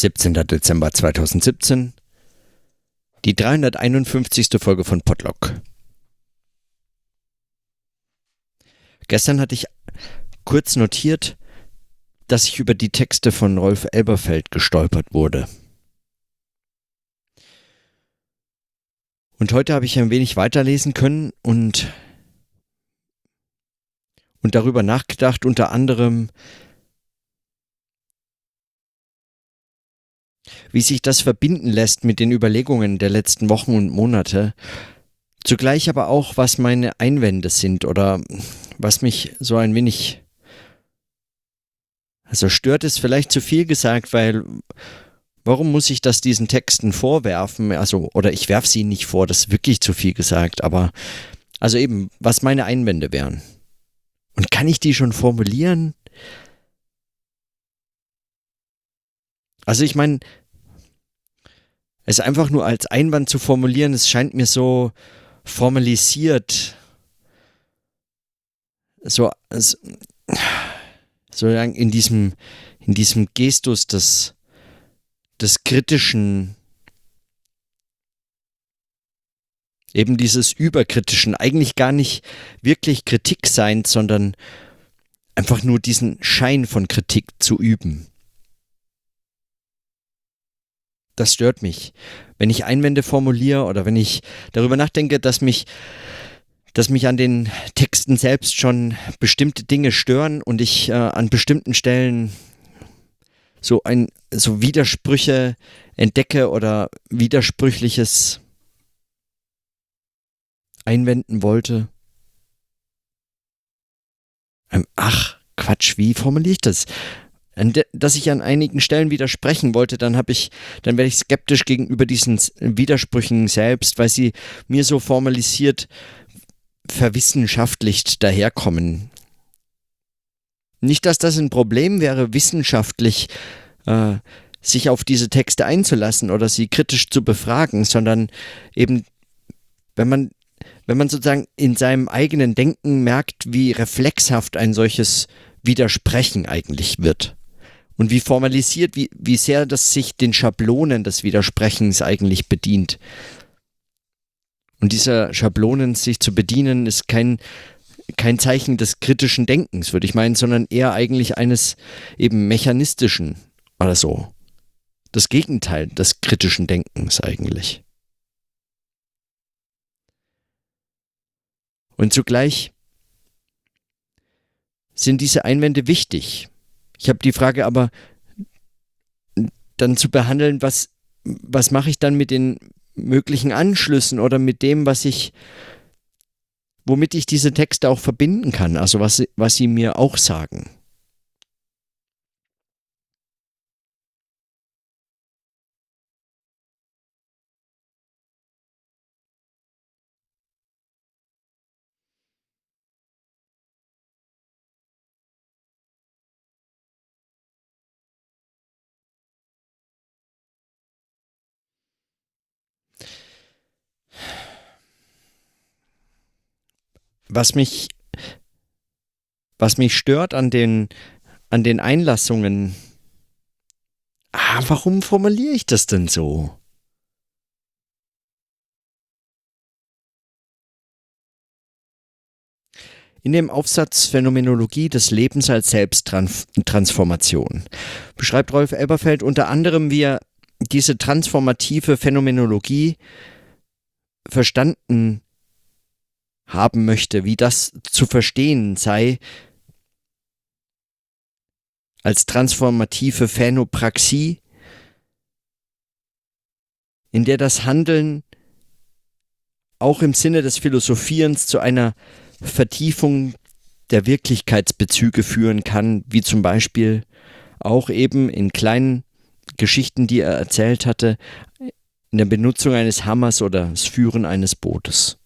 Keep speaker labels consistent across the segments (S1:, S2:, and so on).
S1: 17. Dezember 2017, die 351. Folge von Podlock. Gestern hatte ich kurz notiert, dass ich über die Texte von Rolf Elberfeld gestolpert wurde. Und heute habe ich ein wenig weiterlesen können und, und darüber nachgedacht, unter anderem, wie sich das verbinden lässt mit den Überlegungen der letzten Wochen und Monate, zugleich aber auch, was meine Einwände sind oder was mich so ein wenig also stört es vielleicht zu viel gesagt, weil warum muss ich das diesen Texten vorwerfen? Also, oder ich werfe sie nicht vor, das ist wirklich zu viel gesagt, aber also eben, was meine Einwände wären. Und kann ich die schon formulieren? Also ich meine, es einfach nur als Einwand zu formulieren, es scheint mir so formalisiert, so, so, so in diesem, in diesem Gestus des, des kritischen, eben dieses überkritischen, eigentlich gar nicht wirklich Kritik sein, sondern einfach nur diesen Schein von Kritik zu üben. Das stört mich. Wenn ich Einwände formuliere oder wenn ich darüber nachdenke, dass mich, dass mich an den Texten selbst schon bestimmte Dinge stören und ich äh, an bestimmten Stellen so ein so Widersprüche entdecke oder widersprüchliches einwenden wollte. Ähm, ach, Quatsch, wie formuliere ich das? Dass ich an einigen Stellen widersprechen wollte, dann habe ich, dann werde ich skeptisch gegenüber diesen Widersprüchen selbst, weil sie mir so formalisiert verwissenschaftlicht daherkommen. Nicht, dass das ein Problem wäre, wissenschaftlich äh, sich auf diese Texte einzulassen oder sie kritisch zu befragen, sondern eben, wenn man, wenn man sozusagen in seinem eigenen Denken merkt, wie reflexhaft ein solches Widersprechen eigentlich wird und wie formalisiert, wie, wie sehr das sich den Schablonen des Widersprechens eigentlich bedient. Und dieser Schablonen sich zu bedienen, ist kein, kein Zeichen des kritischen Denkens, würde ich meinen, sondern eher eigentlich eines eben mechanistischen oder so. Das Gegenteil des kritischen Denkens eigentlich. Und zugleich sind diese Einwände wichtig, ich habe die Frage aber dann zu behandeln, was, was mache ich dann mit den möglichen Anschlüssen oder mit dem, was ich, womit ich diese Texte auch verbinden kann, also was, was sie mir auch sagen. Was mich, was mich stört an den, an den Einlassungen, ah, warum formuliere ich das denn so? In dem Aufsatz Phänomenologie des Lebens als Selbsttransformation beschreibt Rolf Elberfeld unter anderem, wie er diese transformative Phänomenologie verstanden haben möchte, wie das zu verstehen sei als transformative Phänopraxie, in der das Handeln auch im Sinne des Philosophierens zu einer Vertiefung der Wirklichkeitsbezüge führen kann, wie zum Beispiel auch eben in kleinen Geschichten, die er erzählt hatte, in der Benutzung eines Hammers oder das Führen eines Bootes.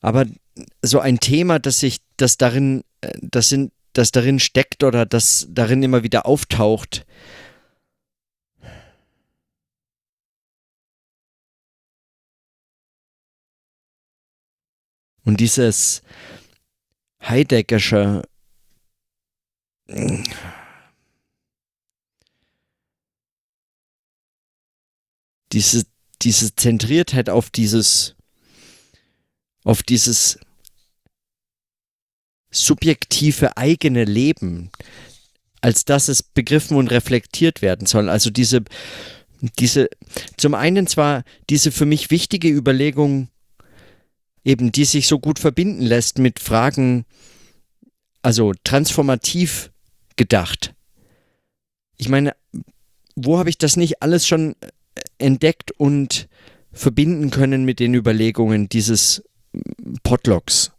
S1: Aber so ein Thema, das sich, das darin, äh, das sind, das darin steckt oder das darin immer wieder auftaucht, Und dieses Heideggersche diese, diese Zentriertheit auf dieses, auf dieses subjektive eigene Leben, als dass es begriffen und reflektiert werden soll. Also diese, diese, zum einen zwar diese für mich wichtige Überlegung, eben die sich so gut verbinden lässt mit Fragen, also transformativ gedacht. Ich meine, wo habe ich das nicht alles schon entdeckt und verbinden können mit den Überlegungen dieses Potlocks?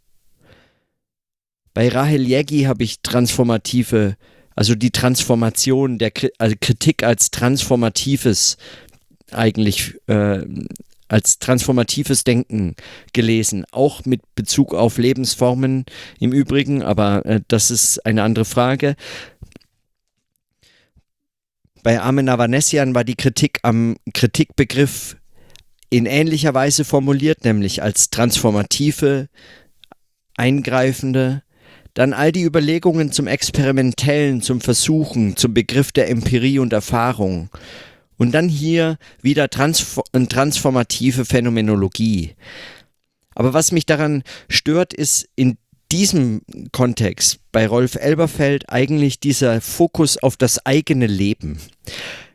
S1: Bei Rahel Jägi habe ich transformative, also die Transformation der also Kritik als transformatives eigentlich äh, als transformatives Denken gelesen, auch mit Bezug auf Lebensformen im Übrigen, aber äh, das ist eine andere Frage. Bei Armin Avanesian war die Kritik am Kritikbegriff in ähnlicher Weise formuliert, nämlich als transformative, eingreifende, dann all die Überlegungen zum Experimentellen, zum Versuchen, zum Begriff der Empirie und Erfahrung. Und dann hier wieder transfor transformative Phänomenologie. Aber was mich daran stört, ist in diesem Kontext bei Rolf Elberfeld eigentlich dieser Fokus auf das eigene Leben.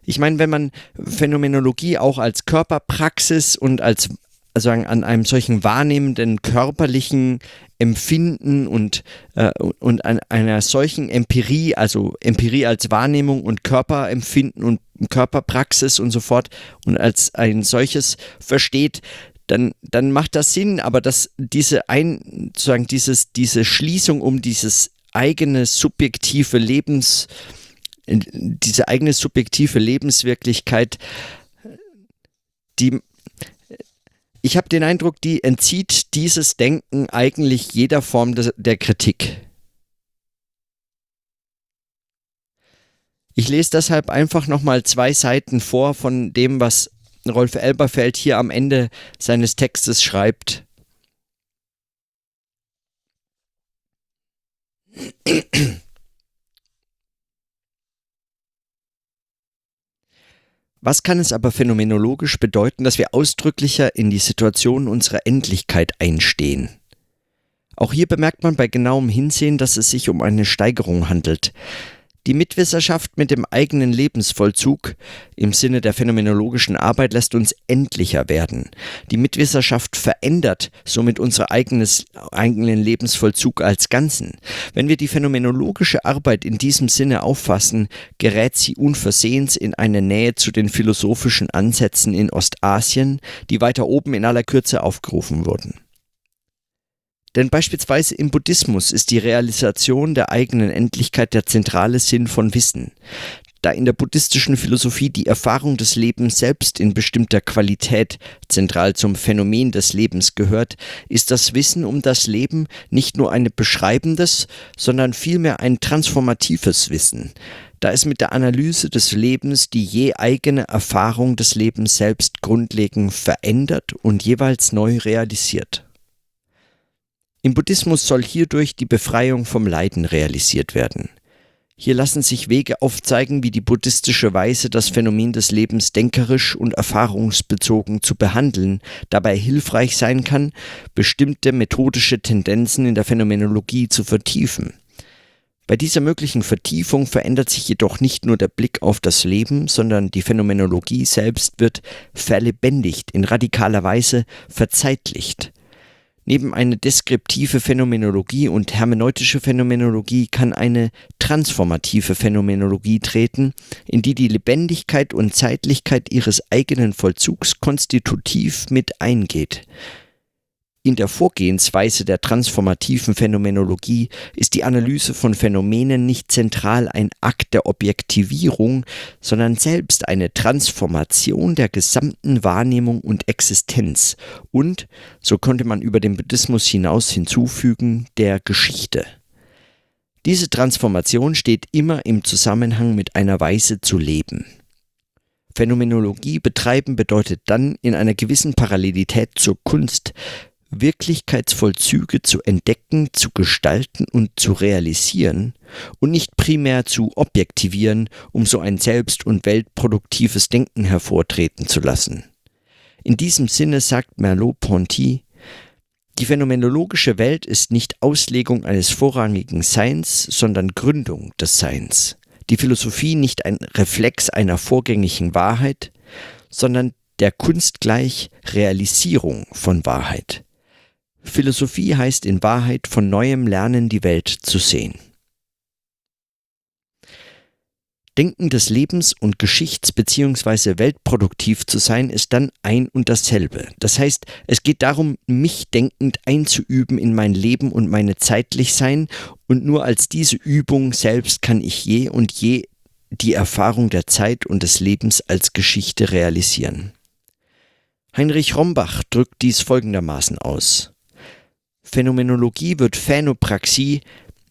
S1: Ich meine, wenn man Phänomenologie auch als Körperpraxis und als also an einem solchen wahrnehmenden körperlichen Empfinden und, äh, und an einer solchen Empirie, also Empirie als Wahrnehmung und Körperempfinden und Körperpraxis und so fort und als ein solches versteht, dann, dann macht das Sinn, aber dass diese ein, sozusagen dieses, diese Schließung um dieses eigene subjektive Lebens, diese eigene subjektive Lebenswirklichkeit, die ich habe den Eindruck, die entzieht dieses Denken eigentlich jeder Form des, der Kritik. Ich lese deshalb einfach nochmal zwei Seiten vor von dem, was Rolf Elberfeld hier am Ende seines Textes schreibt. Was kann es aber phänomenologisch bedeuten, dass wir ausdrücklicher in die Situation unserer Endlichkeit einstehen? Auch hier bemerkt man bei genauem Hinsehen, dass es sich um eine Steigerung handelt. Die Mitwisserschaft mit dem eigenen Lebensvollzug im Sinne der phänomenologischen Arbeit lässt uns endlicher werden. Die Mitwisserschaft verändert somit unser eigenes, eigenen Lebensvollzug als Ganzen. Wenn wir die phänomenologische Arbeit in diesem Sinne auffassen, gerät sie unversehens in eine Nähe zu den philosophischen Ansätzen in Ostasien, die weiter oben in aller Kürze aufgerufen wurden. Denn beispielsweise im Buddhismus ist die Realisation der eigenen Endlichkeit der zentrale Sinn von Wissen. Da in der buddhistischen Philosophie die Erfahrung des Lebens selbst in bestimmter Qualität zentral zum Phänomen des Lebens gehört, ist das Wissen um das Leben nicht nur ein beschreibendes, sondern vielmehr ein transformatives Wissen, da es mit der Analyse des Lebens die je eigene Erfahrung des Lebens selbst grundlegend verändert und jeweils neu realisiert. Im Buddhismus soll hierdurch die Befreiung vom Leiden realisiert werden. Hier lassen sich Wege aufzeigen, wie die buddhistische Weise, das Phänomen des Lebens denkerisch und erfahrungsbezogen zu behandeln, dabei hilfreich sein kann, bestimmte methodische Tendenzen in der Phänomenologie zu vertiefen. Bei dieser möglichen Vertiefung verändert sich jedoch nicht nur der Blick auf das Leben, sondern die Phänomenologie selbst wird verlebendigt, in radikaler Weise verzeitlicht. Neben eine deskriptive Phänomenologie und hermeneutische Phänomenologie kann eine transformative Phänomenologie treten, in die die Lebendigkeit und Zeitlichkeit ihres eigenen Vollzugs konstitutiv mit eingeht. In der Vorgehensweise der transformativen Phänomenologie ist die Analyse von Phänomenen nicht zentral ein Akt der Objektivierung, sondern selbst eine Transformation der gesamten Wahrnehmung und Existenz und, so könnte man über den Buddhismus hinaus hinzufügen, der Geschichte. Diese Transformation steht immer im Zusammenhang mit einer Weise zu leben. Phänomenologie betreiben bedeutet dann in einer gewissen Parallelität zur Kunst Wirklichkeitsvollzüge zu entdecken, zu gestalten und zu realisieren und nicht primär zu objektivieren, um so ein selbst- und weltproduktives Denken hervortreten zu lassen. In diesem Sinne sagt Merleau-Ponty, die phänomenologische Welt ist nicht Auslegung eines vorrangigen Seins, sondern Gründung des Seins. Die Philosophie nicht ein Reflex einer vorgängigen Wahrheit, sondern der Kunst gleich Realisierung von Wahrheit. Philosophie heißt in Wahrheit von neuem lernen, die Welt zu sehen. Denken des Lebens und Geschichts- bzw. weltproduktiv zu sein, ist dann ein und dasselbe. Das heißt, es geht darum, mich denkend einzuüben in mein Leben und meine Zeitlichsein und nur als diese Übung selbst kann ich je und je die Erfahrung der Zeit und des Lebens als Geschichte realisieren. Heinrich Rombach drückt dies folgendermaßen aus. Phänomenologie wird Phänopraxie,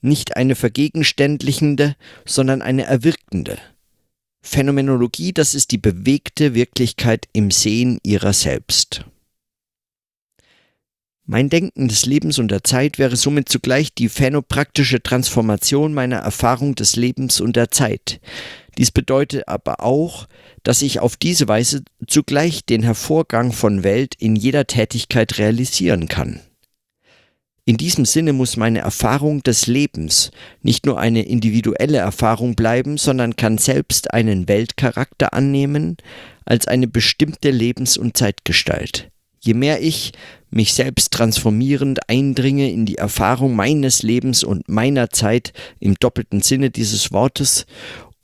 S1: nicht eine vergegenständlichende, sondern eine erwirkende. Phänomenologie, das ist die bewegte Wirklichkeit im Sehen ihrer selbst. Mein Denken des Lebens und der Zeit wäre somit zugleich die phänopraktische Transformation meiner Erfahrung des Lebens und der Zeit. Dies bedeutet aber auch, dass ich auf diese Weise zugleich den Hervorgang von Welt in jeder Tätigkeit realisieren kann. In diesem Sinne muss meine Erfahrung des Lebens nicht nur eine individuelle Erfahrung bleiben, sondern kann selbst einen Weltcharakter annehmen als eine bestimmte Lebens- und Zeitgestalt. Je mehr ich mich selbst transformierend eindringe in die Erfahrung meines Lebens und meiner Zeit im doppelten Sinne dieses Wortes,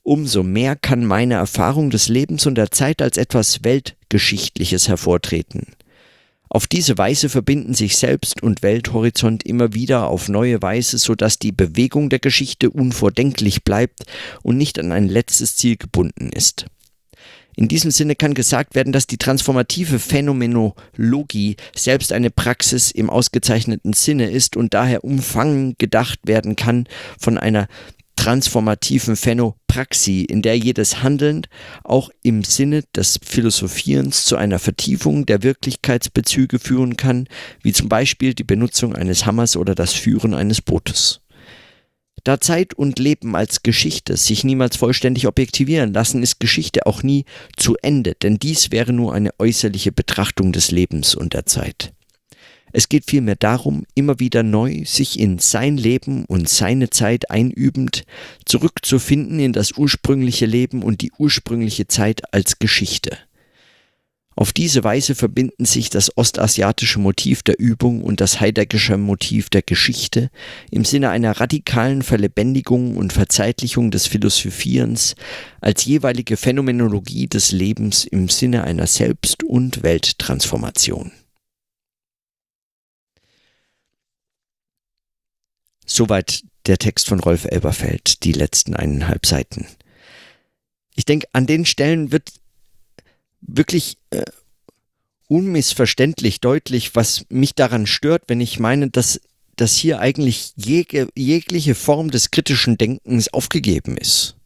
S1: umso mehr kann meine Erfahrung des Lebens und der Zeit als etwas Weltgeschichtliches hervortreten. Auf diese Weise verbinden sich Selbst- und Welthorizont immer wieder auf neue Weise, sodass die Bewegung der Geschichte unvordenklich bleibt und nicht an ein letztes Ziel gebunden ist. In diesem Sinne kann gesagt werden, dass die transformative Phänomenologie selbst eine Praxis im ausgezeichneten Sinne ist und daher umfangen gedacht werden kann von einer transformativen Phänopraxie, in der jedes Handeln auch im Sinne des Philosophierens zu einer Vertiefung der Wirklichkeitsbezüge führen kann, wie zum Beispiel die Benutzung eines Hammers oder das Führen eines Bootes. Da Zeit und Leben als Geschichte sich niemals vollständig objektivieren lassen, ist Geschichte auch nie zu Ende, denn dies wäre nur eine äußerliche Betrachtung des Lebens und der Zeit. Es geht vielmehr darum, immer wieder neu sich in sein Leben und seine Zeit einübend zurückzufinden in das ursprüngliche Leben und die ursprüngliche Zeit als Geschichte. Auf diese Weise verbinden sich das ostasiatische Motiv der Übung und das heideggersche Motiv der Geschichte im Sinne einer radikalen Verlebendigung und Verzeitlichung des Philosophierens als jeweilige Phänomenologie des Lebens im Sinne einer Selbst- und Welttransformation. Soweit der Text von Rolf Elberfeld, die letzten eineinhalb Seiten. Ich denke, an den Stellen wird wirklich äh, unmissverständlich deutlich, was mich daran stört, wenn ich meine, dass, dass hier eigentlich jeg jegliche Form des kritischen Denkens aufgegeben ist.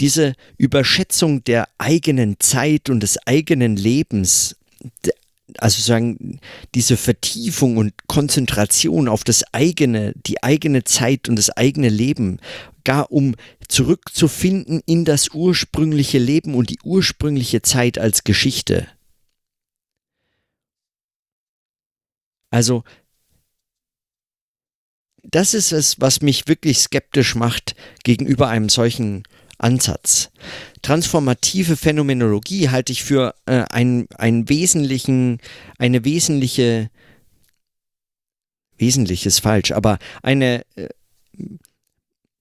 S1: Diese Überschätzung der eigenen Zeit und des eigenen Lebens, also sagen, diese Vertiefung und Konzentration auf das eigene, die eigene Zeit und das eigene Leben, gar um zurückzufinden in das ursprüngliche Leben und die ursprüngliche Zeit als Geschichte. Also, das ist es, was mich wirklich skeptisch macht gegenüber einem solchen Ansatz. Transformative Phänomenologie halte ich für äh, einen, einen wesentlichen, eine wesentliche, wesentliches falsch, aber eine, äh,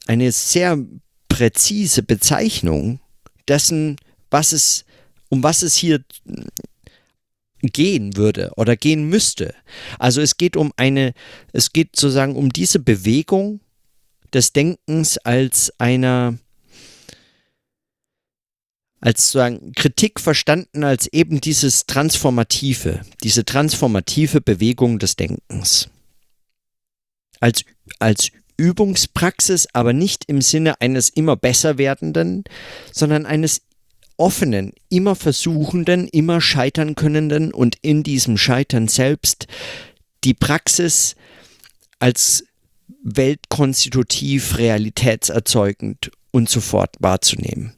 S1: eine sehr präzise Bezeichnung dessen, was es, um was es hier gehen würde oder gehen müsste. Also es geht um eine, es geht sozusagen um diese Bewegung des Denkens als einer als sozusagen Kritik verstanden als eben dieses Transformative, diese transformative Bewegung des Denkens. Als, als Übungspraxis, aber nicht im Sinne eines immer besser werdenden, sondern eines offenen, immer versuchenden, immer scheitern könnenden und in diesem Scheitern selbst die Praxis als weltkonstitutiv, realitätserzeugend und sofort wahrzunehmen.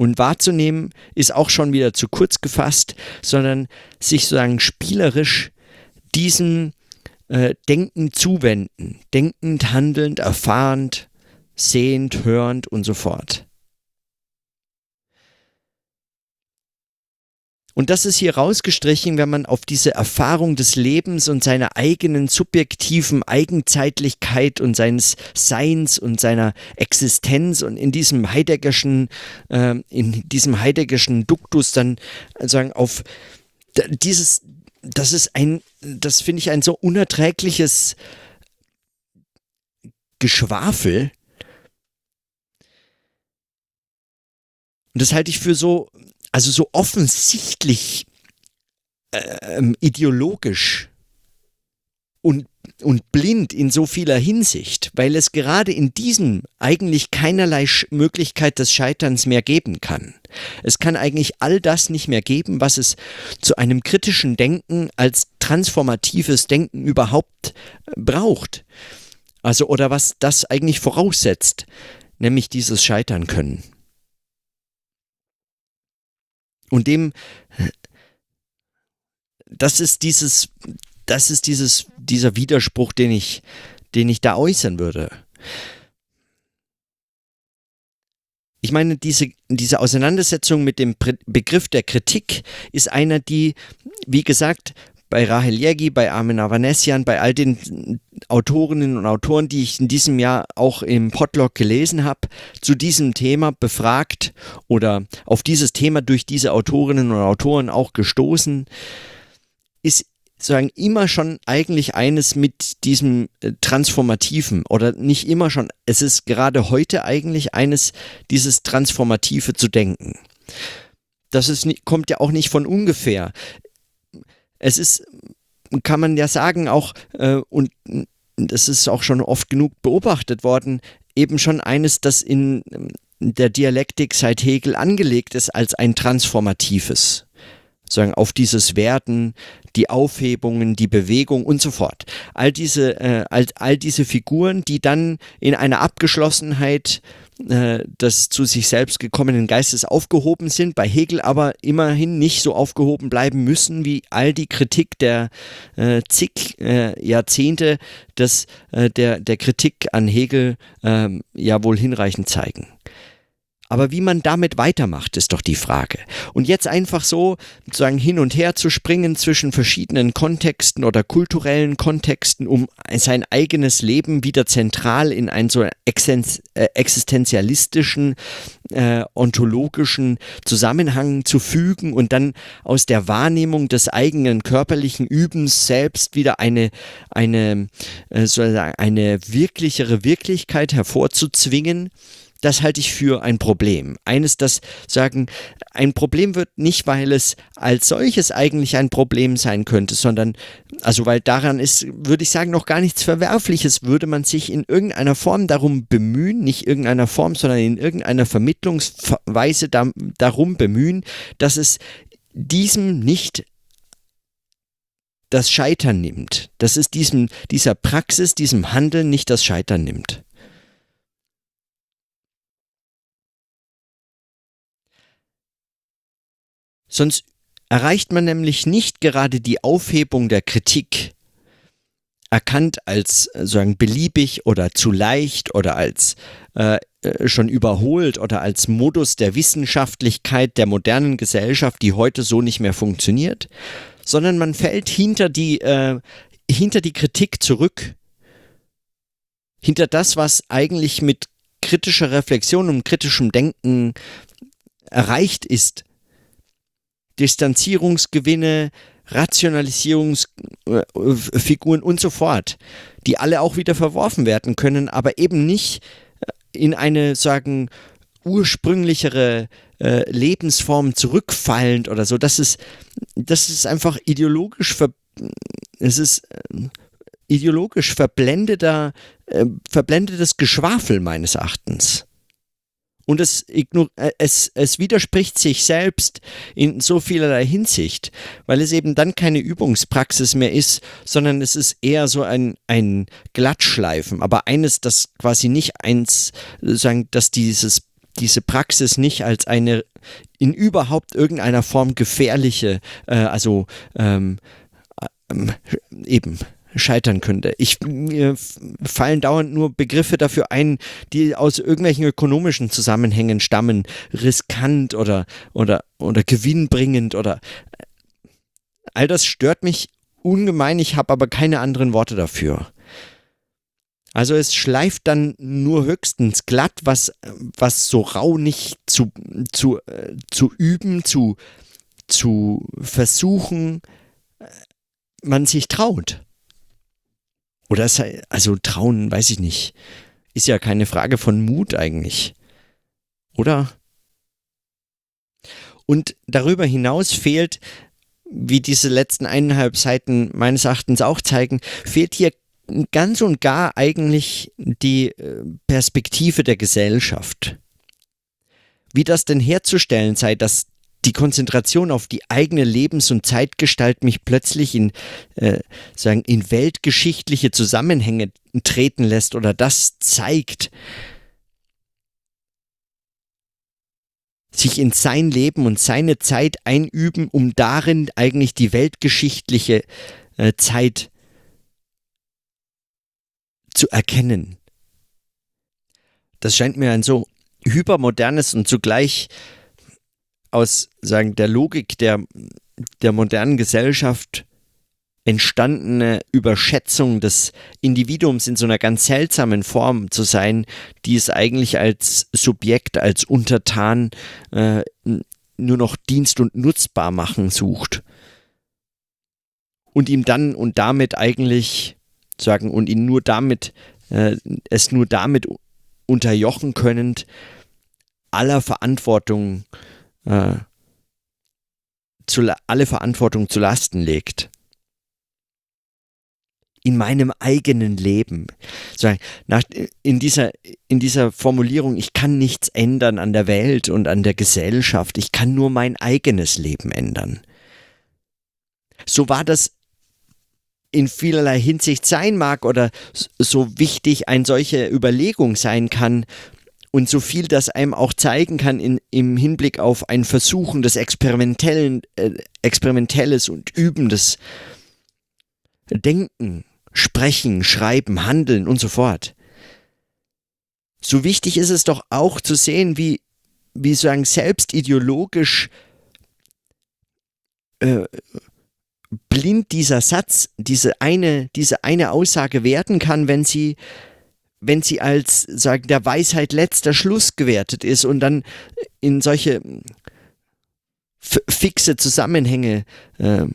S1: Und wahrzunehmen ist auch schon wieder zu kurz gefasst, sondern sich sozusagen spielerisch diesem äh, Denken zuwenden, denkend, handelnd, erfahrend, sehend, hörend und so fort. Und das ist hier rausgestrichen, wenn man auf diese Erfahrung des Lebens und seiner eigenen subjektiven Eigenzeitlichkeit und seines Seins und seiner Existenz und in diesem Heideggerschen, äh, in diesem Heideggerschen Duktus dann sagen auf dieses, das ist ein, das finde ich ein so unerträgliches Geschwafel. Und das halte ich für so also so offensichtlich äh, ideologisch und, und blind in so vieler Hinsicht, weil es gerade in diesem eigentlich keinerlei Möglichkeit des Scheiterns mehr geben kann. Es kann eigentlich all das nicht mehr geben, was es zu einem kritischen Denken als transformatives Denken überhaupt äh, braucht. Also oder was das eigentlich voraussetzt, nämlich dieses Scheitern können. Und dem, das ist dieses, das ist dieses, dieser Widerspruch, den ich, den ich da äußern würde. Ich meine, diese, diese Auseinandersetzung mit dem Begriff der Kritik ist einer, die, wie gesagt, bei Rahel Jägi, bei Armin Avanesian, bei all den Autorinnen und Autoren, die ich in diesem Jahr auch im Podlog gelesen habe, zu diesem Thema befragt oder auf dieses Thema durch diese Autorinnen und Autoren auch gestoßen, ist sozusagen immer schon eigentlich eines mit diesem äh, Transformativen oder nicht immer schon, es ist gerade heute eigentlich eines, dieses Transformative zu denken. Das ist, kommt ja auch nicht von ungefähr es ist, kann man ja sagen, auch, äh, und das ist auch schon oft genug beobachtet worden, eben schon eines, das in der Dialektik seit Hegel angelegt ist als ein transformatives sagen auf dieses Werden, die Aufhebungen, die Bewegung und so fort. All diese, äh, all, all diese Figuren, die dann in einer Abgeschlossenheit äh, des zu sich selbst gekommenen Geistes aufgehoben sind, bei Hegel aber immerhin nicht so aufgehoben bleiben müssen, wie all die Kritik der äh, zig äh, Jahrzehnte des, äh, der, der Kritik an Hegel ähm, ja wohl hinreichend zeigen. Aber wie man damit weitermacht, ist doch die Frage. Und jetzt einfach so sozusagen hin und her zu springen zwischen verschiedenen Kontexten oder kulturellen Kontexten, um sein eigenes Leben wieder zentral in einen so äh, existenzialistischen, äh, ontologischen Zusammenhang zu fügen und dann aus der Wahrnehmung des eigenen körperlichen Übens selbst wieder eine, eine, äh, sozusagen eine wirklichere Wirklichkeit hervorzuzwingen das halte ich für ein Problem. Eines, das sagen, ein Problem wird nicht, weil es als solches eigentlich ein Problem sein könnte, sondern, also weil daran ist, würde ich sagen, noch gar nichts Verwerfliches, würde man sich in irgendeiner Form darum bemühen, nicht irgendeiner Form, sondern in irgendeiner Vermittlungsweise da, darum bemühen, dass es diesem nicht das Scheitern nimmt, dass es diesem, dieser Praxis, diesem Handeln nicht das Scheitern nimmt. Sonst erreicht man nämlich nicht gerade die Aufhebung der Kritik, erkannt als äh, sozusagen beliebig oder zu leicht oder als äh, äh, schon überholt oder als Modus der Wissenschaftlichkeit der modernen Gesellschaft, die heute so nicht mehr funktioniert, sondern man fällt hinter die, äh, hinter die Kritik zurück, hinter das, was eigentlich mit kritischer Reflexion und kritischem Denken erreicht ist Distanzierungsgewinne, Rationalisierungsfiguren und so fort, die alle auch wieder verworfen werden können, aber eben nicht äh, in eine, sagen, ursprünglichere äh, Lebensform zurückfallend oder so. Das ist, das ist einfach ideologisch ver es ist äh, ideologisch verblendeter, äh, verblendetes Geschwafel meines Erachtens. Und es, äh, es, es widerspricht sich selbst in so vielerlei Hinsicht, weil es eben dann keine Übungspraxis mehr ist, sondern es ist eher so ein, ein Glattschleifen, aber eines, das quasi nicht eins, sagen, dass dieses diese Praxis nicht als eine in überhaupt irgendeiner Form gefährliche, äh, also ähm, ähm, eben scheitern könnte. Ich, mir fallen dauernd nur Begriffe dafür ein, die aus irgendwelchen ökonomischen Zusammenhängen stammen. Riskant oder, oder, oder gewinnbringend oder all das stört mich ungemein. Ich habe aber keine anderen Worte dafür. Also es schleift dann nur höchstens glatt, was, was so rau nicht zu, zu, äh, zu üben, zu, zu versuchen, äh, man sich traut. Oder sei, also trauen, weiß ich nicht. Ist ja keine Frage von Mut eigentlich. Oder? Und darüber hinaus fehlt, wie diese letzten eineinhalb Seiten meines Erachtens auch zeigen, fehlt hier ganz und gar eigentlich die äh, Perspektive der Gesellschaft. Wie das denn herzustellen sei, dass die Konzentration auf die eigene Lebens- und Zeitgestalt mich plötzlich in, äh, sagen, in weltgeschichtliche Zusammenhänge treten lässt oder das zeigt, sich in sein Leben und seine Zeit einüben, um darin eigentlich die weltgeschichtliche äh, Zeit zu erkennen. Das scheint mir ein so hypermodernes und zugleich aus sagen, der Logik der, der modernen Gesellschaft entstandene Überschätzung des Individuums in so einer ganz seltsamen Form zu sein, die es eigentlich als Subjekt, als Untertan äh, nur noch Dienst und nutzbar machen sucht. Und ihm dann und damit eigentlich sagen und ihn nur damit, äh, es nur damit unterjochen können, aller Verantwortung äh, zu, alle Verantwortung zu Lasten legt. In meinem eigenen Leben. Nach, in, dieser, in dieser Formulierung, ich kann nichts ändern an der Welt und an der Gesellschaft, ich kann nur mein eigenes Leben ändern. So war das in vielerlei Hinsicht sein mag oder so wichtig eine solche Überlegung sein kann, und so viel das einem auch zeigen kann in, im Hinblick auf ein Versuchen des Experimentellen, äh, Experimentelles und Übendes Denken, Sprechen, Schreiben, Handeln und so fort. So wichtig ist es doch auch zu sehen, wie, wie sagen, selbst ideologisch äh, blind dieser Satz, diese eine, diese eine Aussage werden kann, wenn sie wenn sie als sagen der Weisheit letzter Schluss gewertet ist und dann in solche fixe Zusammenhänge äh,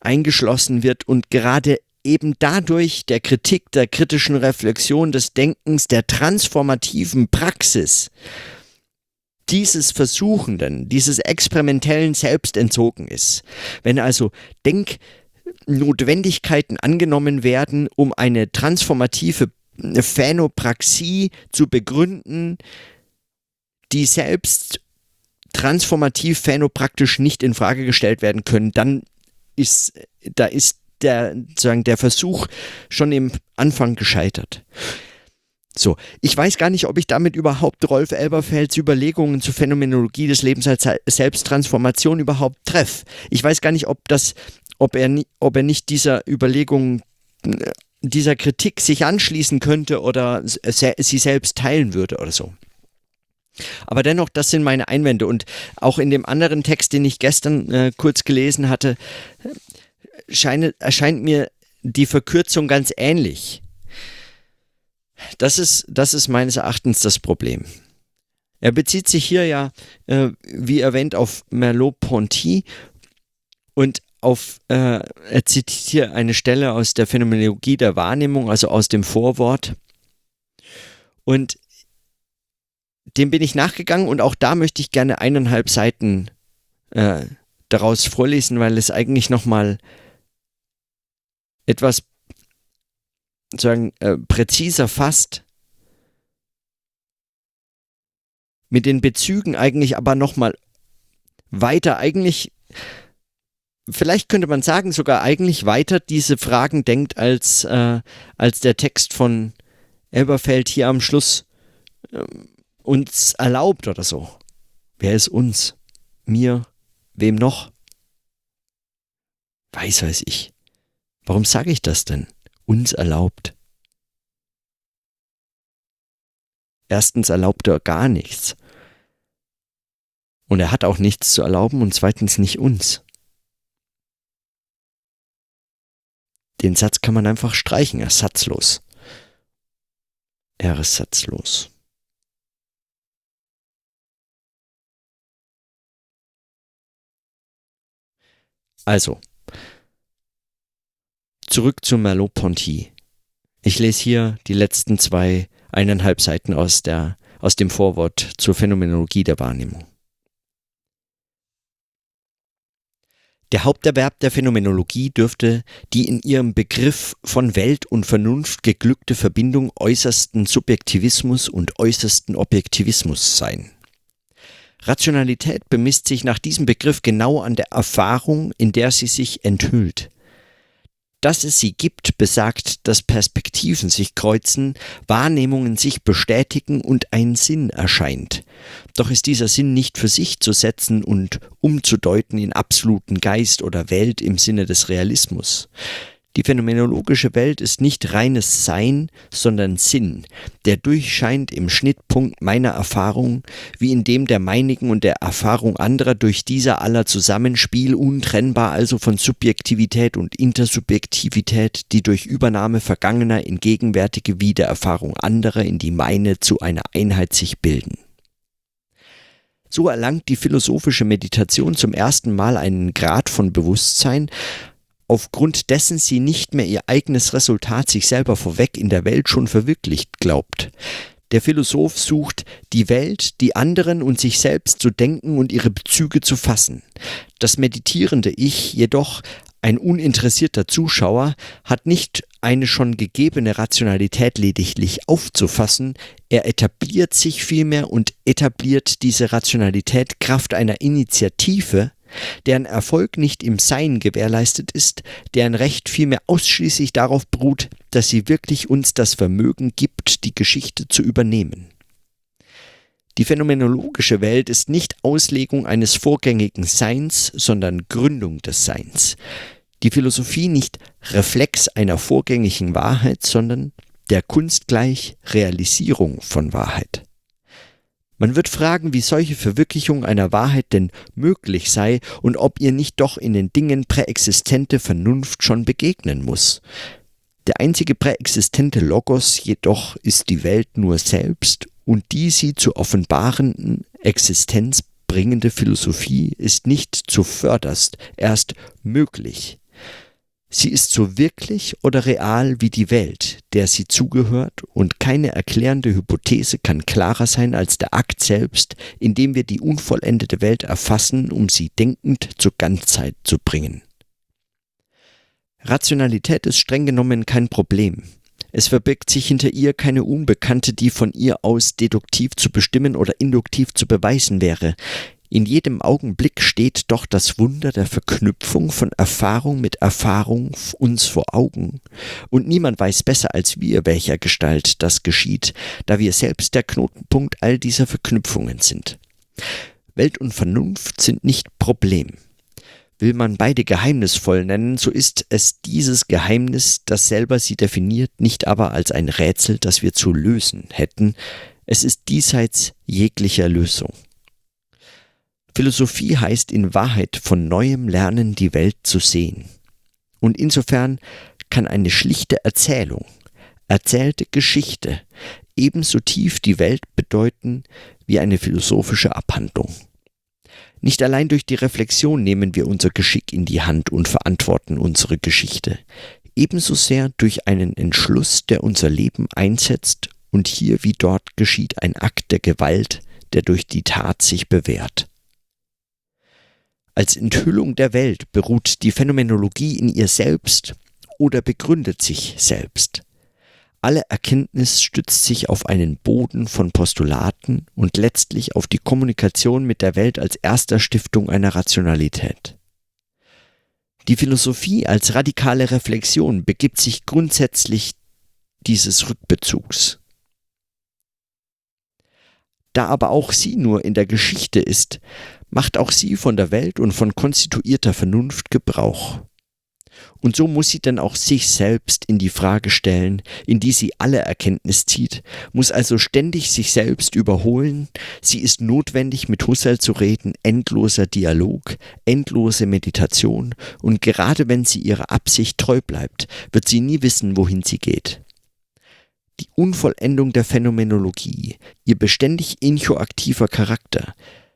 S1: eingeschlossen wird und gerade eben dadurch der Kritik, der kritischen Reflexion des Denkens, der transformativen Praxis dieses Versuchenden, dieses experimentellen Selbst entzogen ist. Wenn also Denk Notwendigkeiten angenommen werden, um eine transformative Phänopraxie zu begründen, die selbst transformativ phänopraktisch nicht in Frage gestellt werden können, dann ist da ist der sozusagen der Versuch schon im Anfang gescheitert. So, ich weiß gar nicht, ob ich damit überhaupt Rolf Elberfelds Überlegungen zur Phänomenologie des Lebens als Selbsttransformation überhaupt treffe. Ich weiß gar nicht, ob das ob er, ob er nicht dieser Überlegung, dieser Kritik sich anschließen könnte oder sie selbst teilen würde oder so. Aber dennoch, das sind meine Einwände. Und auch in dem anderen Text, den ich gestern äh, kurz gelesen hatte, scheine, erscheint mir die Verkürzung ganz ähnlich. Das ist, das ist meines Erachtens das Problem. Er bezieht sich hier ja, äh, wie erwähnt, auf Merleau-Ponty und auf, äh, er zitiert hier eine Stelle aus der Phänomenologie der Wahrnehmung, also aus dem Vorwort. Und dem bin ich nachgegangen und auch da möchte ich gerne eineinhalb Seiten äh, daraus vorlesen, weil es eigentlich nochmal etwas sagen, äh, präziser fasst, mit den Bezügen eigentlich aber nochmal weiter, eigentlich, vielleicht könnte man sagen, sogar eigentlich weiter diese Fragen denkt, als, äh, als der Text von Elberfeld hier am Schluss äh, uns erlaubt oder so. Wer ist uns? Mir? Wem noch? Weiß weiß ich. Warum sage ich das denn? Uns erlaubt. Erstens erlaubt er gar nichts. Und er hat auch nichts zu erlauben und zweitens nicht uns. Den Satz kann man einfach streichen, er ist satzlos. Er ist satzlos. Also, zurück zu Merleau-Ponty. Ich lese hier die letzten zwei, eineinhalb Seiten aus, der, aus dem Vorwort zur Phänomenologie der Wahrnehmung. Der Haupterwerb der Phänomenologie dürfte die in ihrem Begriff von Welt und Vernunft geglückte Verbindung äußersten Subjektivismus und äußersten Objektivismus sein. Rationalität bemisst sich nach diesem Begriff genau an der Erfahrung, in der sie sich enthüllt. Dass es sie gibt, besagt, dass Perspektiven sich kreuzen, Wahrnehmungen sich bestätigen und ein Sinn erscheint. Doch ist dieser Sinn nicht für sich zu setzen und umzudeuten in absoluten Geist oder Welt im Sinne des Realismus. Die phänomenologische Welt ist nicht reines Sein, sondern Sinn, der durchscheint im Schnittpunkt meiner Erfahrung, wie in dem der meinigen und der Erfahrung anderer durch dieser aller Zusammenspiel untrennbar also von Subjektivität und Intersubjektivität, die durch Übernahme vergangener in gegenwärtige Wiedererfahrung anderer in die meine zu einer Einheit sich bilden. So erlangt die philosophische Meditation zum ersten Mal einen Grad von Bewusstsein, aufgrund dessen sie nicht mehr ihr eigenes Resultat sich selber vorweg in der Welt schon verwirklicht glaubt. Der Philosoph sucht, die Welt, die anderen und sich selbst zu denken und ihre Bezüge zu fassen. Das meditierende Ich jedoch, ein uninteressierter Zuschauer, hat nicht eine schon gegebene Rationalität lediglich aufzufassen, er etabliert sich vielmehr und etabliert diese Rationalität Kraft einer Initiative, deren Erfolg nicht im Sein gewährleistet ist, deren Recht vielmehr ausschließlich darauf beruht, dass sie wirklich uns das Vermögen gibt, die Geschichte zu übernehmen. Die phänomenologische Welt ist nicht Auslegung eines vorgängigen Seins, sondern Gründung des Seins. Die Philosophie nicht Reflex einer vorgängigen Wahrheit, sondern der Kunst gleich Realisierung von Wahrheit. Man wird fragen, wie solche Verwirklichung einer Wahrheit denn möglich sei und ob ihr nicht doch in den Dingen präexistente Vernunft schon begegnen muss. Der einzige präexistente Logos jedoch ist die Welt nur selbst und die sie zu offenbarenden Existenz bringende Philosophie ist nicht zuvörderst erst möglich. Sie ist so wirklich oder real wie die Welt, der sie zugehört, und keine erklärende Hypothese kann klarer sein als der Akt selbst, in dem wir die unvollendete Welt erfassen, um sie denkend zur Ganzheit zu bringen. Rationalität ist streng genommen kein Problem. Es verbirgt sich hinter ihr keine Unbekannte, die von ihr aus deduktiv zu bestimmen oder induktiv zu beweisen wäre. In jedem Augenblick steht doch das Wunder der Verknüpfung von Erfahrung mit Erfahrung uns vor Augen. Und niemand weiß besser als wir, welcher Gestalt das geschieht, da wir selbst der Knotenpunkt all dieser Verknüpfungen sind. Welt und Vernunft sind nicht Problem. Will man beide geheimnisvoll nennen, so ist es dieses Geheimnis, das selber sie definiert, nicht aber als ein Rätsel, das wir zu lösen hätten, es ist diesseits jeglicher Lösung. Philosophie heißt in Wahrheit von neuem lernen, die Welt zu sehen. Und insofern kann eine schlichte Erzählung, erzählte Geschichte ebenso tief die Welt bedeuten wie eine philosophische Abhandlung. Nicht allein durch die Reflexion nehmen wir unser Geschick in die Hand und verantworten unsere Geschichte, ebenso sehr durch einen Entschluss, der unser Leben einsetzt, und hier wie dort geschieht ein Akt der Gewalt, der durch die Tat sich bewährt. Als Enthüllung der Welt beruht die Phänomenologie in ihr selbst oder begründet sich selbst. Alle Erkenntnis stützt sich auf einen Boden von Postulaten und letztlich auf die Kommunikation mit der Welt als erster Stiftung einer Rationalität. Die Philosophie als radikale Reflexion begibt sich grundsätzlich dieses Rückbezugs. Da aber auch sie nur in der Geschichte ist, macht auch sie von der Welt und von konstituierter Vernunft Gebrauch. Und so muss sie dann auch sich selbst in die Frage stellen, in die sie alle Erkenntnis zieht, muss also ständig sich selbst überholen, sie ist notwendig, mit Husserl zu reden, endloser Dialog, endlose Meditation, und gerade wenn sie ihrer Absicht treu bleibt, wird sie nie wissen, wohin sie geht. Die Unvollendung der Phänomenologie, ihr beständig inchoaktiver Charakter,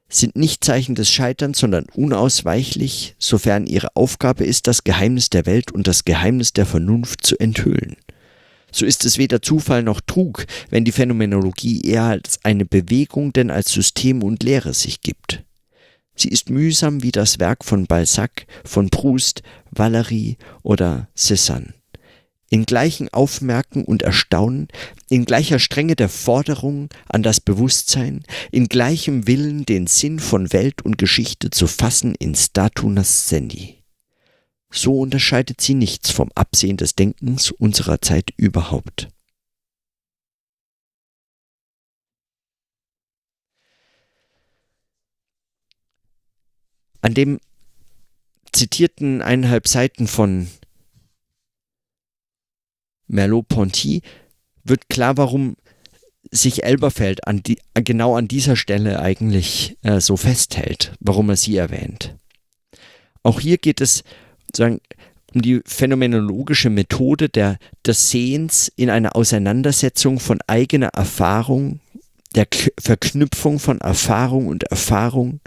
S1: sind nicht Zeichen des Scheiterns, sondern unausweichlich, sofern ihre Aufgabe ist, das Geheimnis der Welt und das Geheimnis der Vernunft zu enthüllen. So ist es weder Zufall noch Trug, wenn die Phänomenologie eher als eine Bewegung denn als System und Lehre sich gibt. Sie ist mühsam wie das Werk von Balzac, von Proust, Valery oder Cézanne in gleichen Aufmerken und Erstaunen, in gleicher Strenge der Forderung an das Bewusstsein, in gleichem Willen den Sinn von Welt und Geschichte zu fassen in statu nascendi. So unterscheidet sie nichts vom Absehen des Denkens unserer Zeit überhaupt. An dem zitierten eineinhalb Seiten von Merleau-Ponty wird klar, warum sich Elberfeld an die, genau an dieser Stelle eigentlich äh, so festhält, warum er sie erwähnt. Auch hier geht es sozusagen um die phänomenologische Methode der, des Sehens in einer Auseinandersetzung von eigener Erfahrung, der K Verknüpfung von Erfahrung und Erfahrung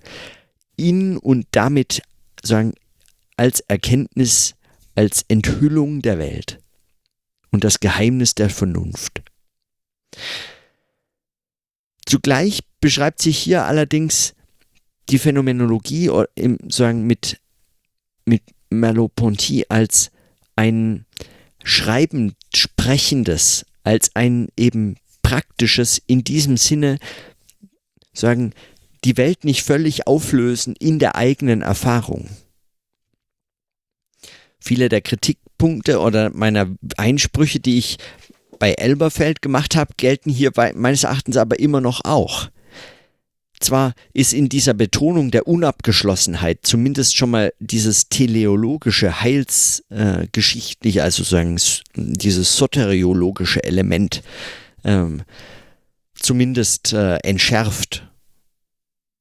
S1: in und damit sagen als Erkenntnis, als Enthüllung der Welt und das Geheimnis der Vernunft. Zugleich beschreibt sich hier allerdings die Phänomenologie im, sagen, mit, mit Merleau-Ponty als ein schreibend sprechendes, als ein eben praktisches, in diesem Sinne sagen, die Welt nicht völlig auflösen in der eigenen Erfahrung. Viele der Kritikpunkte oder meiner Einsprüche, die ich bei Elberfeld gemacht habe, gelten hier meines Erachtens aber immer noch auch. Zwar ist in dieser Betonung der Unabgeschlossenheit zumindest schon mal dieses teleologische, heilsgeschichtliche, äh, also sozusagen dieses soteriologische Element ähm, zumindest äh, entschärft.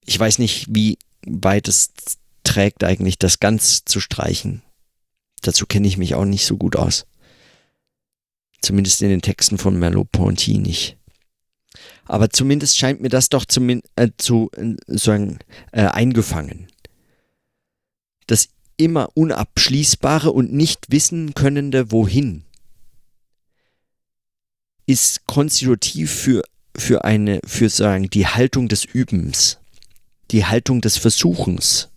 S1: Ich weiß nicht, wie weit es trägt eigentlich, das ganz zu streichen. Dazu kenne ich mich auch nicht so gut aus. Zumindest in den Texten von Merleau-Ponty nicht. Aber zumindest scheint mir das doch äh, zu äh, sagen, äh, eingefangen. Das immer unabschließbare und nicht wissen könnende Wohin ist konstitutiv für, für eine, für sagen, die Haltung des Übens, die Haltung des Versuchens,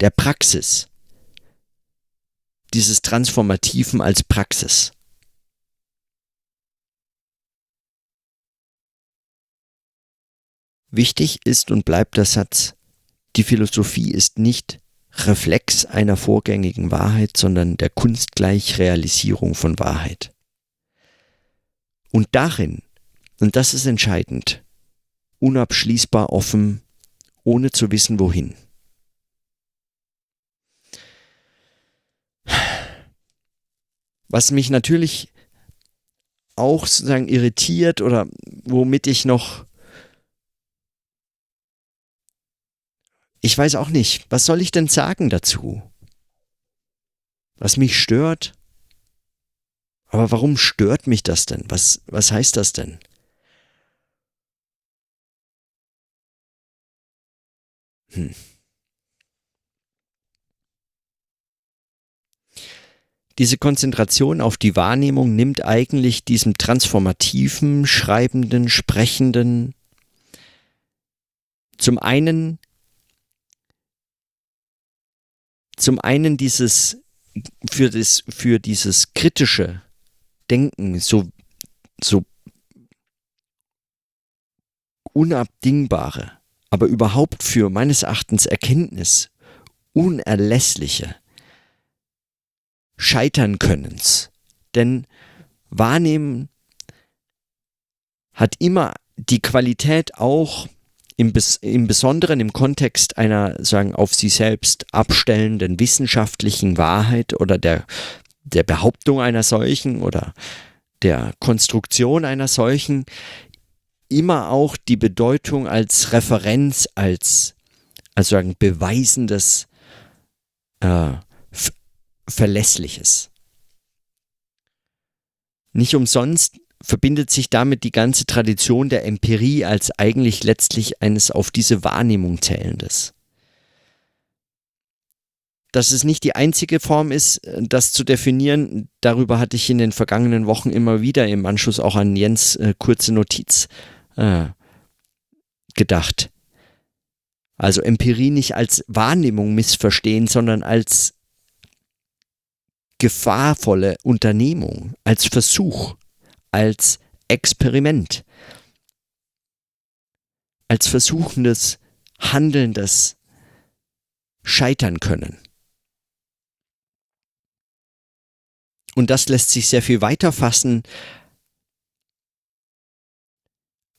S1: der Praxis dieses Transformativen als Praxis. Wichtig ist und bleibt der Satz, die Philosophie ist nicht Reflex einer vorgängigen Wahrheit, sondern der kunstgleich Realisierung von Wahrheit. Und darin, und das ist entscheidend, unabschließbar offen, ohne zu wissen wohin. Was mich natürlich auch sozusagen irritiert oder womit ich noch ich weiß auch nicht, was soll ich denn sagen dazu? Was mich stört? Aber warum stört mich das denn? Was, was heißt das denn? Hm. Diese Konzentration auf die Wahrnehmung nimmt eigentlich diesem transformativen, schreibenden, sprechenden zum einen zum einen dieses für das für dieses kritische Denken so so unabdingbare, aber überhaupt für meines Erachtens Erkenntnis unerlässliche Scheitern könnens. Denn Wahrnehmen hat immer die Qualität auch im, Bes im Besonderen im Kontext einer sagen auf sie selbst abstellenden wissenschaftlichen Wahrheit oder der, der Behauptung einer solchen oder der Konstruktion einer solchen immer auch die Bedeutung als Referenz, als also sagen beweisendes, äh, verlässliches. Nicht umsonst verbindet sich damit die ganze Tradition der Empirie als eigentlich letztlich eines auf diese Wahrnehmung zählendes. Dass es nicht die einzige Form ist, das zu definieren, darüber hatte ich in den vergangenen Wochen immer wieder im Anschluss auch an Jens äh, kurze Notiz äh, gedacht. Also Empirie nicht als Wahrnehmung missverstehen, sondern als gefahrvolle Unternehmung, als Versuch, als Experiment, als versuchendes, handelndes Scheitern können. Und das lässt sich sehr viel weiter fassen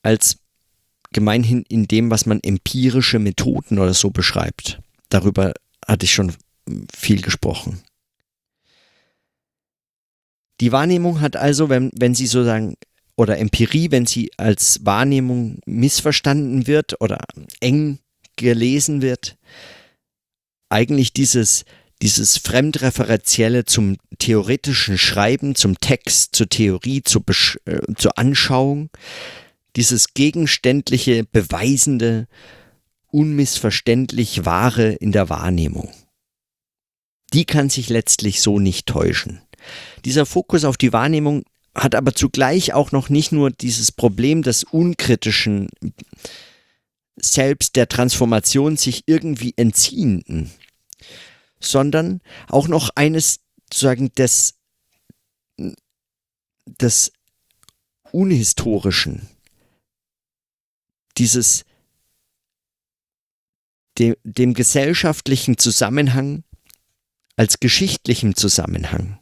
S1: als gemeinhin in dem, was man empirische Methoden oder so beschreibt. Darüber hatte ich schon viel gesprochen. Die Wahrnehmung hat also, wenn, wenn sie sozusagen, oder Empirie, wenn sie als Wahrnehmung missverstanden wird oder eng gelesen wird, eigentlich dieses, dieses Fremdreferenzielle zum theoretischen Schreiben, zum Text, zur Theorie, zur, Besch äh, zur Anschauung, dieses gegenständliche, beweisende, unmissverständlich Wahre in der Wahrnehmung. Die kann sich letztlich so nicht täuschen. Dieser Fokus auf die Wahrnehmung hat aber zugleich auch noch nicht nur dieses Problem des unkritischen Selbst der Transformation sich irgendwie entziehenden, sondern auch noch eines sozusagen des, des Unhistorischen, dieses dem, dem gesellschaftlichen Zusammenhang als geschichtlichem Zusammenhang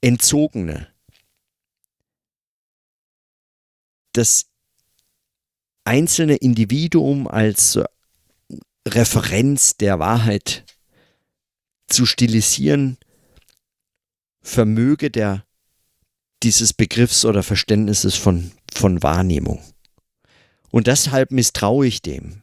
S1: entzogene, das einzelne Individuum als Referenz der Wahrheit zu stilisieren, vermöge der dieses Begriffs oder Verständnisses von, von Wahrnehmung. Und deshalb misstraue ich dem.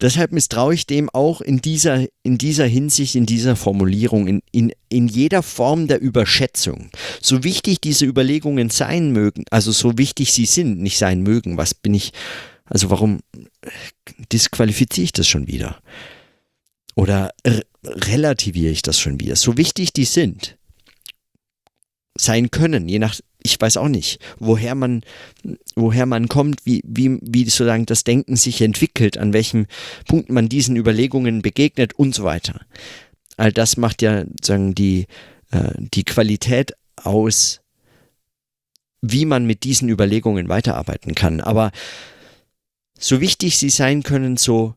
S1: Deshalb misstraue ich dem auch in dieser, in dieser Hinsicht, in dieser Formulierung, in, in, in jeder Form der Überschätzung. So wichtig diese Überlegungen sein mögen, also so wichtig sie sind, nicht sein mögen, was bin ich, also warum disqualifiziere ich das schon wieder? Oder relativiere ich das schon wieder? So wichtig die sind, sein können, je nach, ich weiß auch nicht, woher man, woher man kommt, wie, wie, wie sozusagen das Denken sich entwickelt, an welchem Punkt man diesen Überlegungen begegnet und so weiter. All das macht ja sozusagen die, äh, die Qualität aus, wie man mit diesen Überlegungen weiterarbeiten kann. Aber so wichtig sie sein können, so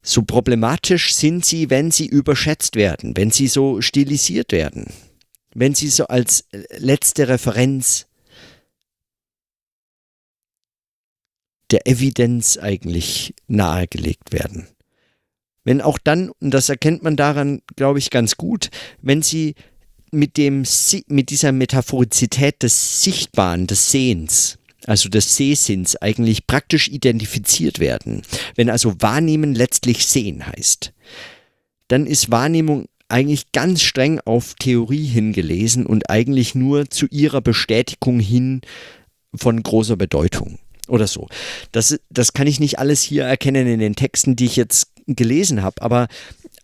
S1: so problematisch sind sie, wenn sie überschätzt werden, wenn sie so stilisiert werden wenn sie so als letzte Referenz der Evidenz eigentlich nahegelegt werden. Wenn auch dann, und das erkennt man daran, glaube ich, ganz gut, wenn sie mit, dem, mit dieser Metaphorizität des Sichtbaren, des Sehens, also des Sehsinns, eigentlich praktisch identifiziert werden. Wenn also Wahrnehmen letztlich Sehen heißt, dann ist Wahrnehmung eigentlich ganz streng auf Theorie hingelesen und eigentlich nur zu ihrer Bestätigung hin von großer Bedeutung oder so. Das, das kann ich nicht alles hier erkennen in den Texten, die ich jetzt gelesen habe, aber,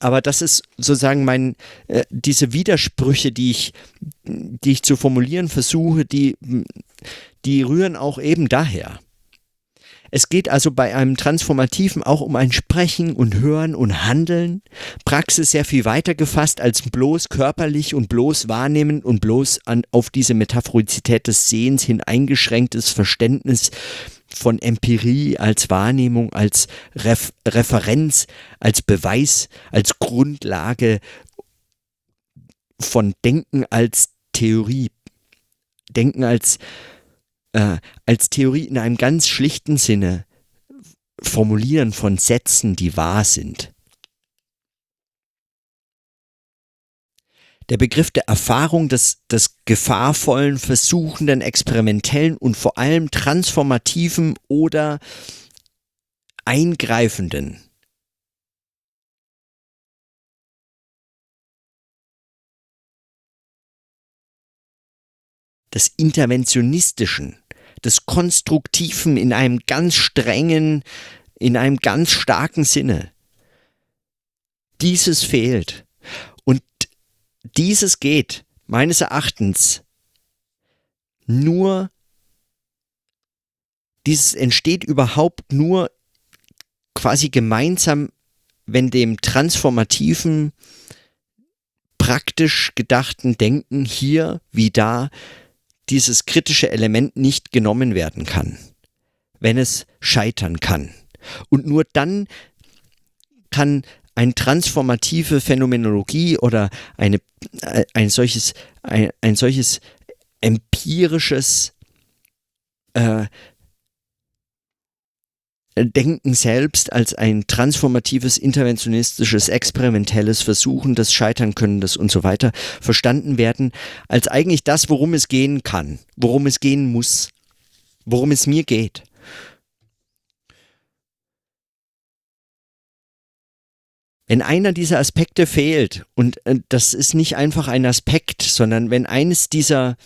S1: aber das ist sozusagen mein, äh, diese Widersprüche, die ich, die ich zu formulieren versuche, die, die rühren auch eben daher. Es geht also bei einem Transformativen auch um ein Sprechen und Hören und Handeln, Praxis sehr viel weiter gefasst als bloß körperlich und bloß wahrnehmen und bloß an, auf diese Metaphorizität des Sehens hin eingeschränktes Verständnis von Empirie als Wahrnehmung, als Ref Referenz, als Beweis, als Grundlage von Denken als Theorie. Denken als, äh, als Theorie in einem ganz schlichten Sinne. Formulieren von Sätzen, die wahr sind. Der Begriff der Erfahrung des, des gefahrvollen, versuchenden, experimentellen und vor allem transformativen oder eingreifenden. Des Interventionistischen, des Konstruktiven in einem ganz strengen, in einem ganz starken Sinne. Dieses fehlt. Und dieses geht meines Erachtens nur, dieses entsteht überhaupt nur quasi gemeinsam, wenn dem transformativen, praktisch gedachten Denken hier wie da dieses kritische Element nicht genommen werden kann, wenn es scheitern kann. Und nur dann kann eine transformative Phänomenologie oder eine, äh, ein, solches, ein, ein solches empirisches äh, Denken selbst als ein transformatives, interventionistisches, experimentelles Versuchen des Scheitern könnendes und so weiter verstanden werden, als eigentlich das, worum es gehen kann, worum es gehen muss, worum es mir geht. Wenn einer dieser Aspekte fehlt, und äh, das ist nicht einfach ein Aspekt, sondern wenn eines dieser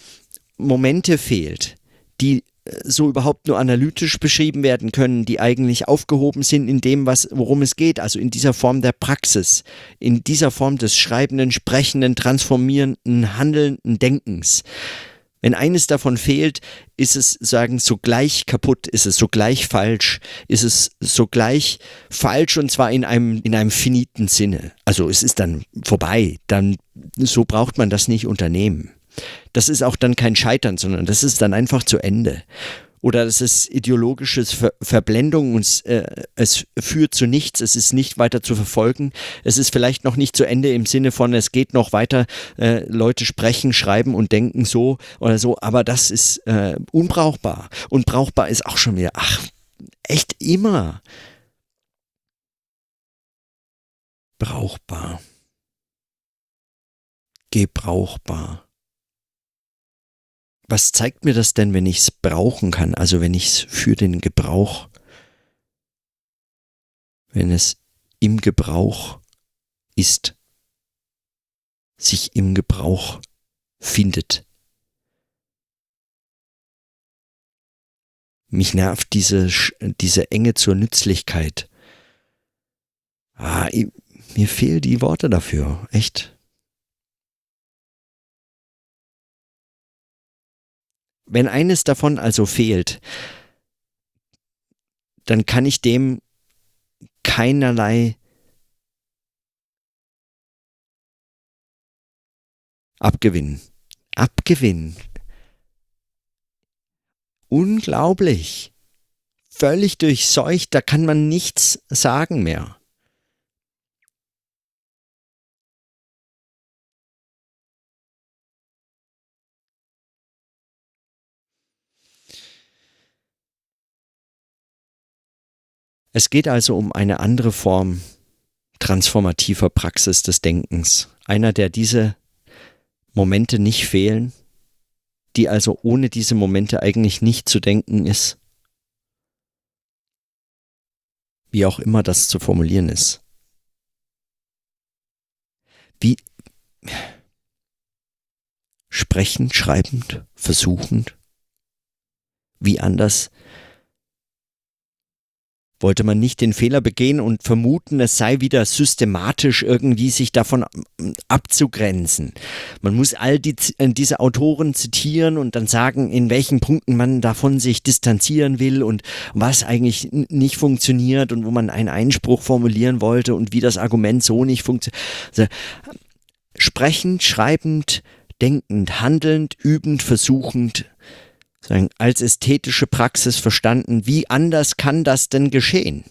S1: Momente fehlt, die so überhaupt nur analytisch beschrieben werden können, die eigentlich aufgehoben sind in dem, was, worum es geht, also in dieser Form der Praxis, in dieser Form des schreibenden, sprechenden, transformierenden, handelnden Denkens, wenn eines davon fehlt, ist es sagen sogleich kaputt, ist es sogleich falsch, ist es sogleich falsch und zwar in einem in einem finiten Sinne. Also es ist dann vorbei, dann so braucht man das nicht unternehmen. Das ist auch dann kein Scheitern, sondern das ist dann einfach zu Ende. Oder es ist ideologische Ver Verblendung und äh, es führt zu nichts, es ist nicht weiter zu verfolgen, es ist vielleicht noch nicht zu Ende im Sinne von, es geht noch weiter, äh, Leute sprechen, schreiben und denken so oder so, aber das ist äh, unbrauchbar. Und brauchbar ist auch schon wieder, ach, echt immer. Brauchbar, gebrauchbar was zeigt mir das denn, wenn ich es brauchen kann? Also wenn ich es für den Gebrauch, wenn es im Gebrauch ist, sich im Gebrauch findet. Mich nervt diese, diese Enge zur Nützlichkeit. Ah, mir fehlen die Worte dafür, echt. Wenn eines davon also fehlt, dann kann ich dem keinerlei abgewinnen. Abgewinnen. Unglaublich. Völlig durchseucht, da kann man nichts sagen mehr. Es geht also um eine andere Form transformativer Praxis des Denkens. Einer, der diese Momente nicht fehlen, die also ohne diese Momente eigentlich nicht zu denken ist. Wie auch immer das zu formulieren ist. Wie sprechend, schreibend, versuchend, wie anders wollte man nicht den Fehler begehen und vermuten, es sei wieder systematisch irgendwie sich davon ähm, abzugrenzen. Man muss all die, äh, diese Autoren zitieren und dann sagen, in welchen Punkten man davon sich distanzieren will und was eigentlich nicht funktioniert und wo man einen Einspruch formulieren wollte und wie das Argument so nicht funktioniert. Also, sprechend, schreibend, denkend, handelnd, übend, versuchend, als ästhetische Praxis verstanden. Wie anders kann das denn geschehen?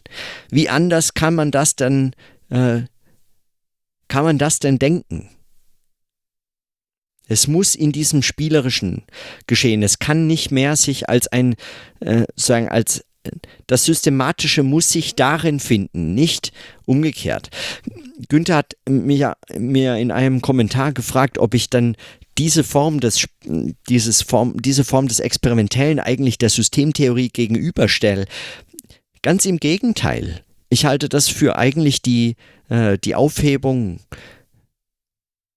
S1: Wie anders kann man das denn, äh, kann man das denn denken? Es muss in diesem spielerischen geschehen. Es kann nicht mehr sich als ein, äh, sagen, als das Systematische muss sich darin finden, nicht umgekehrt. Günther hat mir, mir in einem Kommentar gefragt, ob ich dann diese Form des, dieses Form, diese Form des Experimentellen eigentlich der Systemtheorie gegenüberstelle. Ganz im Gegenteil. Ich halte das für eigentlich die, äh, die Aufhebung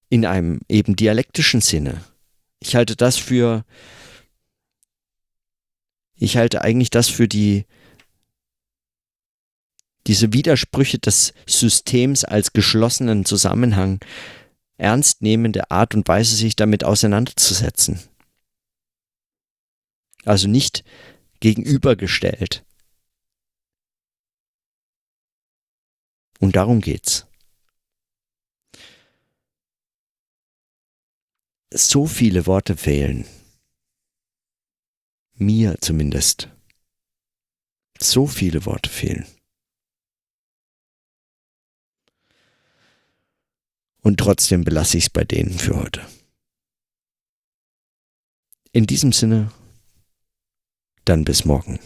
S1: in einem eben dialektischen Sinne. Ich halte das für, ich halte eigentlich das für die, diese Widersprüche des Systems als geschlossenen Zusammenhang, ernstnehmende Art und Weise, sich damit auseinanderzusetzen. Also nicht gegenübergestellt. Und darum geht's. So viele Worte fehlen. Mir zumindest. So viele Worte fehlen. Und trotzdem belasse ich es bei denen für heute. In diesem Sinne, dann bis morgen.